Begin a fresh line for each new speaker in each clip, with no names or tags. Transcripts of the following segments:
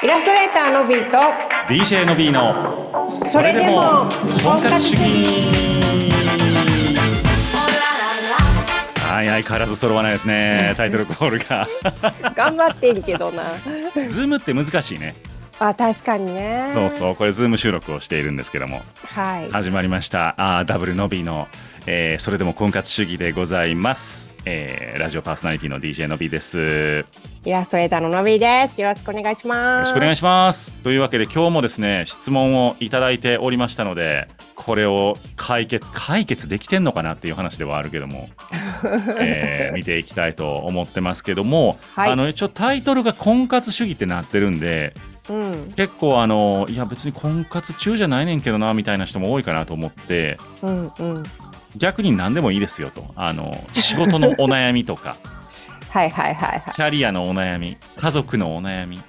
イラストレーターの B と
DJ の B の
それでも婚活主義。
はい相変わらず揃わないですね。タイトルコールが。
頑張ってんけどな。
ズームって難しいね。
あ確かにね。
そうそうこれズーム収録をしているんですけども。
はい。
始まりました。あーダブルの B の、えーそれでも婚活主義でございます、えーラジオパーソナリティの DJ の B ですよ
イラストレーターののびーです。よろしくお願いします。
ろしくお願いします。というわけで今日もですね質問をいただいておりましたのでこれを解決解決できてんのかなっていう話ではあるけども、えー見ていきたいと思ってますけども、
はい。
あの一応タイトルが婚活主義ってなってるんで
うん。
結構あのいや別に婚活中じゃないねんけどなみたいな人も多いかなと思って
うんうん
逆に何でもいいですよと。あの仕事のお悩みとか。
はいはいはいはい。
キャリアのお悩み家族のお悩み、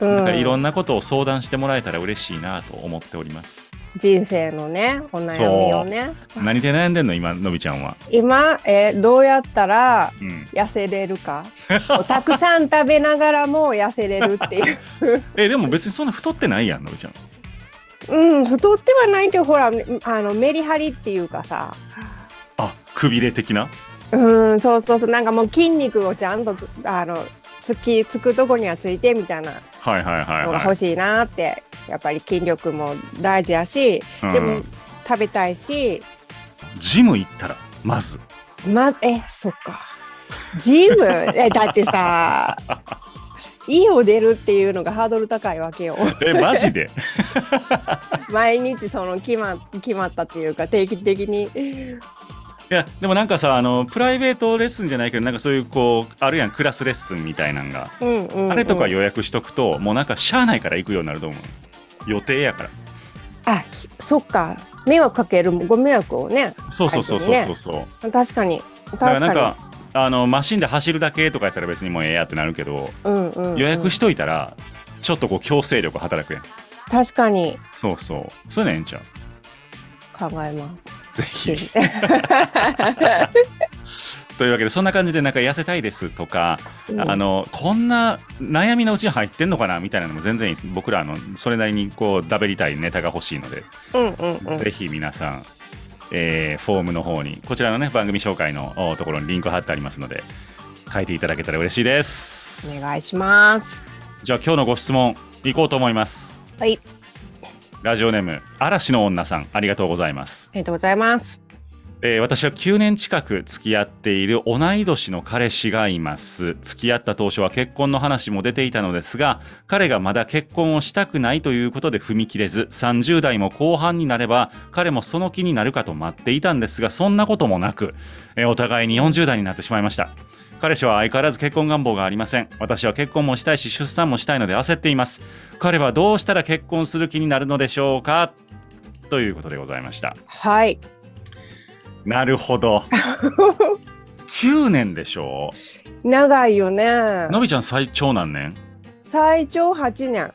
うん。
なんかいろんなことを相談してもらえたら嬉しいなと思っております。
人生のねお悩みをね。
何で悩んでんの今のびちゃんは、
今えーどうやったら
うん、
痩せれるか？たくさん食べながらも痩せれるっていう。
えでも別にそんな太ってないやんのびちゃん。
うん太ってはないけどほらあのメリハリっていうかさ。
あくびれ的な？
うんそうそうそうなんかもう筋肉をちゃんとつあのつきつくとこにはついてみたいな。
はいはいはい
のが
はい
欲しいなってやっぱり筋力も大事やし、
うん。
でも食べたいし。
ジム行ったら？まず。
まえそっか。ジム？え だってさ家を出るっていうのがハードル高いわけよ。
えマジで？
毎日その決ま決まったっていうか定期的に
いやでもなんかさあのプライベートレッスンじゃないけどなんかそういうこうあるやんクラスレッスンみたいなんが、
うんうん、うん、
あれとか予約しとくともうなんかしゃあないから行くようになると思う。予定やから。
あひそっか。迷惑かけるご迷惑をね
そうそうそうそうそう。そう、
確かに。確かに
なんかあのマシンで走るだけとかやったら別にもうええやってなるけど、
うんうんうん。
予約しといたらちょっとこう強制力働くやん。
確かに。
そうそう。そういうのええんちゃう？
考えます。
ぜひ。というわけでそんな感じでなんか痩せたいですとか、
うん。
あのこんな悩みのうちに入ってんのかなみたいなのも全然いいです。僕らあのそれなりにこうだべりたいネタが欲しいので、
うんうんうん。
ぜひ皆さん、えーフォームの方にこちらのね番組紹介のおところにリンク貼ってありますので書いていただけたら嬉しいです。
お願いします。
じゃあ今日のご質問いこうと思います。
はい
ラジオネーム嵐の女さんありがとうございます。
ありがとうございます。
えー私は9年近く付き合っている同い年の彼氏がいます。付き合った当初は結婚の話も出ていたのですが彼がまだ結婚をしたくないということで踏み切れず30代も後半になれば彼もその気になるかと待っていたんですがそんなこともなく、えーお互いに40代になってしまいました。彼氏は相変わらず結婚願望がありません。私は結婚もしたいし出産もしたいので焦っています。彼はどうしたら結婚する気になるのでしょうか？ということでございました。
はい。
なるほど。9年でしょ？
長いよね
のびちゃん最長何年？
最長8年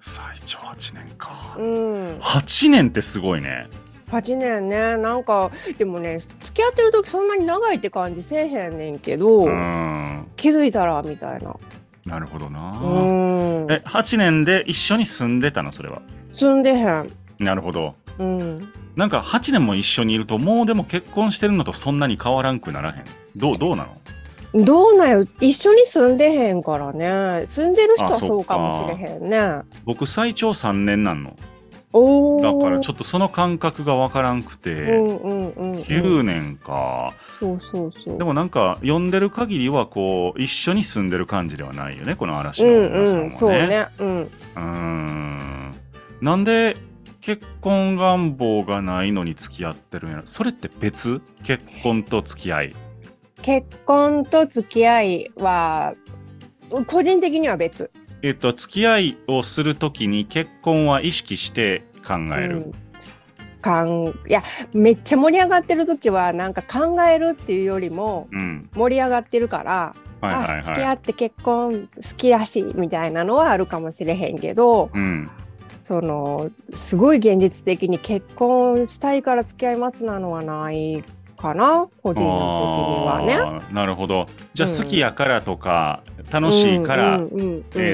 最長8年か
う。ん
8年ってすごいね。
8年ねなんかでもね付き合ってる時そんなに長いって感じせえへんねんけど、
うーん。
気づいたらみたいな
なるほどな。
うん
え、8年で一緒に住んでたの？それは。
住んでへん
なるほど。
うん。
なんか8年も一緒にいるともうでも結婚してるのとそんなに変わらんくならへん。どう、どうなの？
どうなんよ一緒に住んでへんからね。住んでる人は
あそ
うかもしれへんね。
僕最長3年なんの。
お
だから
ょ
ちょっとその感覚がわからんく
う
て、
んうんうん、うん、
9年か。
そうそうそう。
でもなんか読んでる限りはこう一緒に住んでる感じではないよねこの嵐の
うん
女さんはね。
うんそうね。うん。
うーん。なんで結婚願望がないのに付き合ってるんやろそれって別？結婚と付き合い。
結婚と付き合いは個人的には別
えっと付き合いをするときに結婚は意識して考える。
うんかんいやめっちゃ盛り上がってる時はなんか考えるっていうよりも
うん。
盛り上がってるから、
はいはい
あ付き合
は
って結婚好きだしみたいなのはあるかもしれへんけど
い。うん。
そのすごい現実的に結婚したいから付き合いますなのはないかな？個人的にはね。
なるほど。じゃあ
うん。
好きやからとか、楽しいから、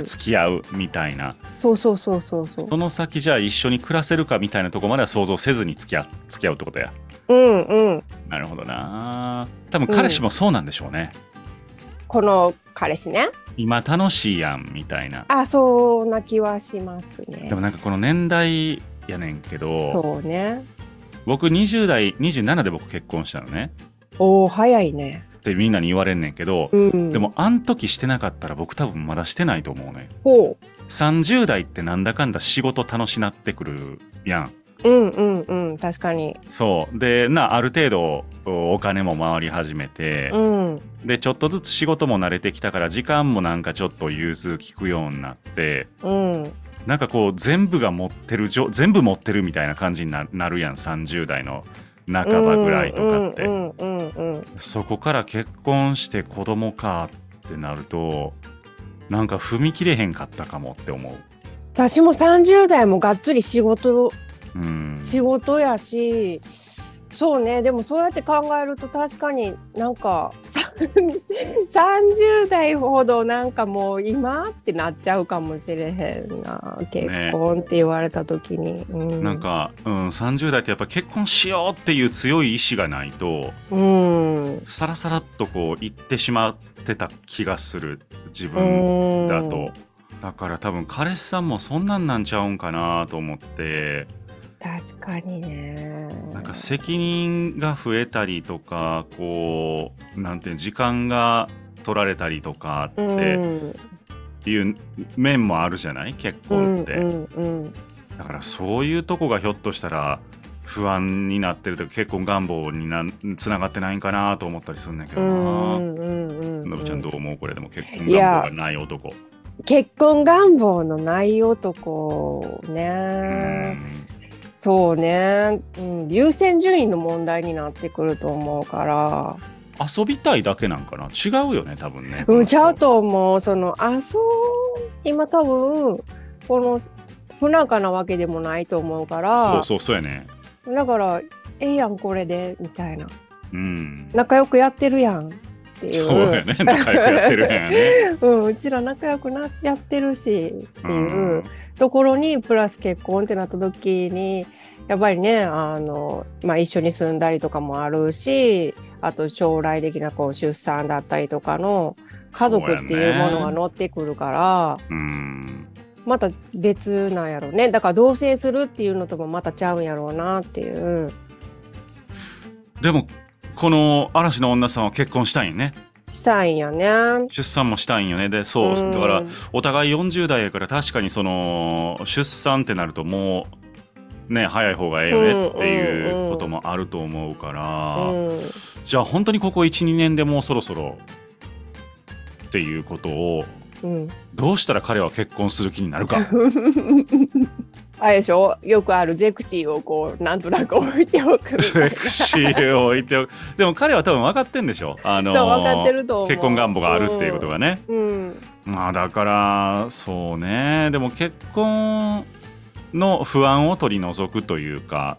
付き合うみたいな。
そうそうそうそうそう。
その先じゃあ一緒に暮らせるかみたいなとこまでは想像せずに付き合付き合うってことや。
うんうん。
なるほどな。多分彼氏もそうなんでしょうね、
この彼氏ね。
今楽しいやんみたいな。
あそうな気はしますね。
でもなんかこの年代やねんけど
そうね。
僕20代27で僕結婚したのね。
おお早いね。
ってみんなに言われんねんけど、
うん。
でもあん時してなかったら僕多分まだしてないと思うね
ほ
30代ってなんだかんだ仕事楽しなってくるやん
ううんうんうん確かに。
そう。でなある程度お金も回り始めて、
うん。
でちょっとずつ仕事も慣れてきたから時間もなんかちょっと融通きくようになって
うん。
なんかこう全部が持ってるじょ全部持ってるみたいな感じにななるやん30代の半ばぐらいとかって、
うんうん
そこから結婚して子供かってなるとなんか踏み切れへんかったかもって思う。
私も30代もがっつり仕事
うん、
仕事やしそうね。でもそうやって考えると確かになんかさ30代ほどなんかもう今ってなっちゃうかもしれへんな。結婚って言われた時に、うん、
なんか、うん、30代ってやっぱ結婚しようっていう強い意志がないと
うん。
さらさらっとこう言ってしまってた気がする自分だと。だから多分彼氏さんもそんなんなんちゃうんかなと思って
確かにね。
なんか責任が増えたりとかこうなんていうの時間が取られたりとかっ
う
て
ん
いう面もあるじゃない？結婚って、
うんうんうん
だからそういうとこがひょっとしたら不安になってるとか結婚願望になつながってないんかなと思ったりするんだけどな。のぶちゃんどう思う？これでも結婚願望がない男。
結婚願望のない男
う
ね
ん
そうね、うん、優先順位の問題になってくると思うから。
遊びたいだけなんかな？違うよね多分ね。
うんちゃうと思う。そのあそう今多分この不仲なわけでもないと思うから。
そうそうそうやね。
だからええやんこれでみたいな。
うん。
仲良くやってるやんっていう
そうやね。仲良くやってるんやね。
うん、うちら仲良くなやってるしって
う。
いうんところにプラス結婚ってなった時にやっぱりねあの、まあ、一緒に住んだりとかもあるしあと将来的なこう出産だったりとかの家族っていうものが乗ってくるから、
うん。
また別なんやろうねだから同棲するっていうのともまたちゃうんやろうなっていう
でもこの嵐の女さんは結婚したいんよね？
したいんやね。
出産もしたいんよね。でそうだからお互い40代やから確かにその出産ってなるともうね早い方がええよねっていうこともあると思うから、
うん
じゃあ本当にここ12年でもうそろそろっていうことを
うん、
どうしたら彼は結婚する気になるか
あれでしょ？よくあるゼクチーをこうなんとなく置いておくみたい
セ
な
クシーを置いておく。でも彼は多分分かってんでしょ？あの
そう分かってると思う。
結婚願望があるっていうことがね、
うん。
まあだからそうね。でも結婚の不安を取り除くというか、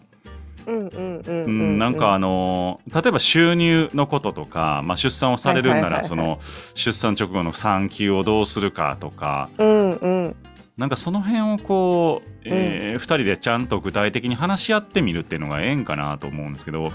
うんうんうん
う
うん。
ん、なんかあの例えば収入のこととか、まあ、出産をされるんならその出産直後の産休をどうするかとか。
うんうん
なんかその辺をこう、え2人でちゃんと具体的に話し合ってみるっていうのがええんかなと思うんですけど。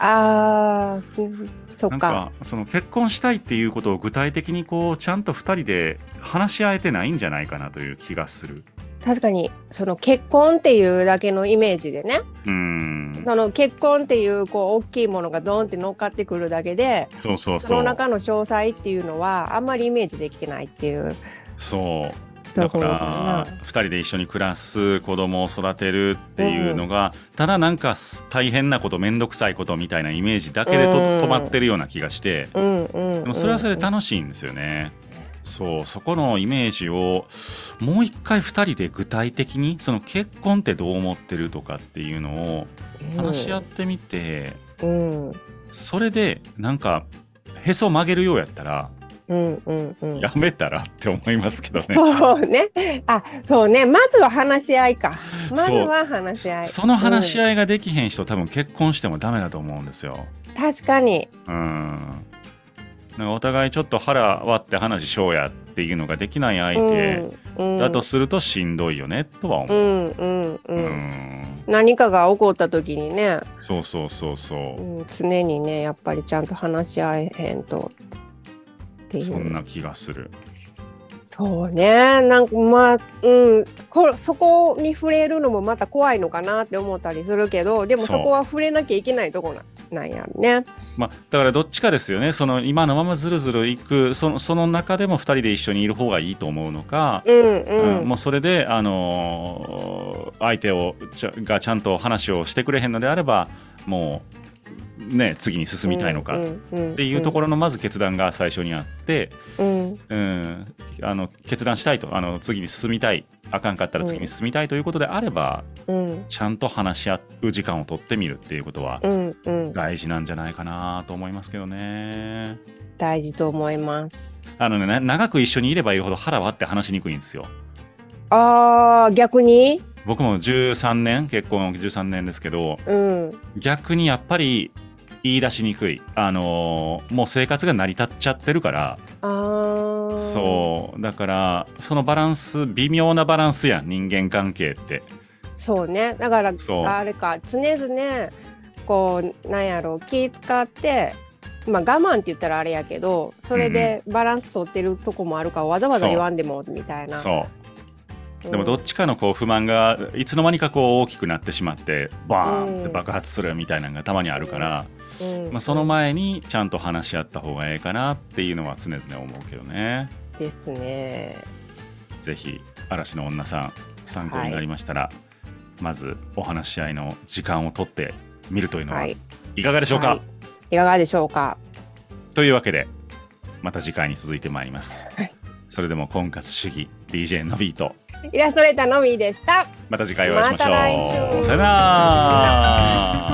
あーうんそっか。
なんかその結婚したいっていうことを具体的にこうちゃんと2人で話し合えてないんじゃないかなという気がする。
確かに。その結婚っていうだけのイメージでね。
うん。
その結婚っていうこう大きいものがドーンって乗っかってくるだけで
そうそう。
その中の詳細っていうのはあんまりイメージできてないっていう。
そうだから
な。
2人で一緒に暮らす子供を育てるっていうのが、ただなんか大変なこと面倒くさいことみたいなイメージだけでと
うん。
止まってるような気がして
うんうん。うん
でもそれはそれで楽しいんですよね。そうそこのイメージをもう一回2人で具体的にその結婚ってどう思ってるとかっていうのを話し合ってみて、
うん。
それでなんかへそ曲げるようやったら
うんうんうん
やめたらって思いますけどね。
そうね。あ、そうね。まずは話し合いか。まずは話し合い。
その話し
い、
合いができへん人、多分結婚してもダメだと思うんですよ。
確かに。
うん。なんかお互いちょっと腹割って話しようやっっていうのができない相手
うん
だとするとしんどいよねとは思う。
うんうんう、
うんん
何かが起こった時にね、
そうそうそうそうう。
ん、常にねやっぱりちゃんと話し合えへんとっていう
そんな気がする。
そうねなんかまあうんこそこに触れるのもまた怖いのかなって思ったりするけどでも
そ
こは触れなきゃいけないとこななんやね。
まあ、だからどっちかですよね。その今のままずるずるいくそのその中でも2人で一緒にいる方がいいと思うのか。
うん
う
うんん
もうそれで、あのー相手をちゃがちゃんと話をしてくれへんのであればもうね次に進みたいのかっ
って
いうところのまず決断が最初にあって、
うん。
うん、あの決断したいとあの次に進みたいあかんかったら次に進みたいということであれば、
うん。
ちゃんと話し合う時間を取ってみるっていうことは大事なんじゃないかなと思いますけどね。
大事と思います。
あのねな長く一緒にいればいるほど腹割って話しにくいんですよ。
あー逆に？
僕も13年結婚13年ですけど
うん。
逆にやっぱり言い出しにくい。あのーもう生活が成り立っちゃってるから。そう。だからそのバランス微妙なバランスやん人間関係って。
そうね。だからあれか常々こうなんやろう気使ってまあ我慢って言ったらあれやけどそれでバランス取ってるとこもあるからわざわざ言わんでもみたいな。
そう。
う。ん
でもどっちかのこう不満がいつの間にかこう大きくなってしまってバーンって爆発するみたいなのがたまにあるから、
うん
まあ、その前にちゃんと話し合った方がええかなっていうのは常々思うけどね。
ですね。
ぜひ嵐の女さん参考になりましたら、まずお話し合いの時間をとってみるというのは
はい。
いかがでしょうか、
はい。いかがでしょうか？
というわけでまた次回に続いてまいります、
はい。
それでも婚活主義 DJ のビート。
イラストレーターのみでした。
また次回お会いしましょう、さよなら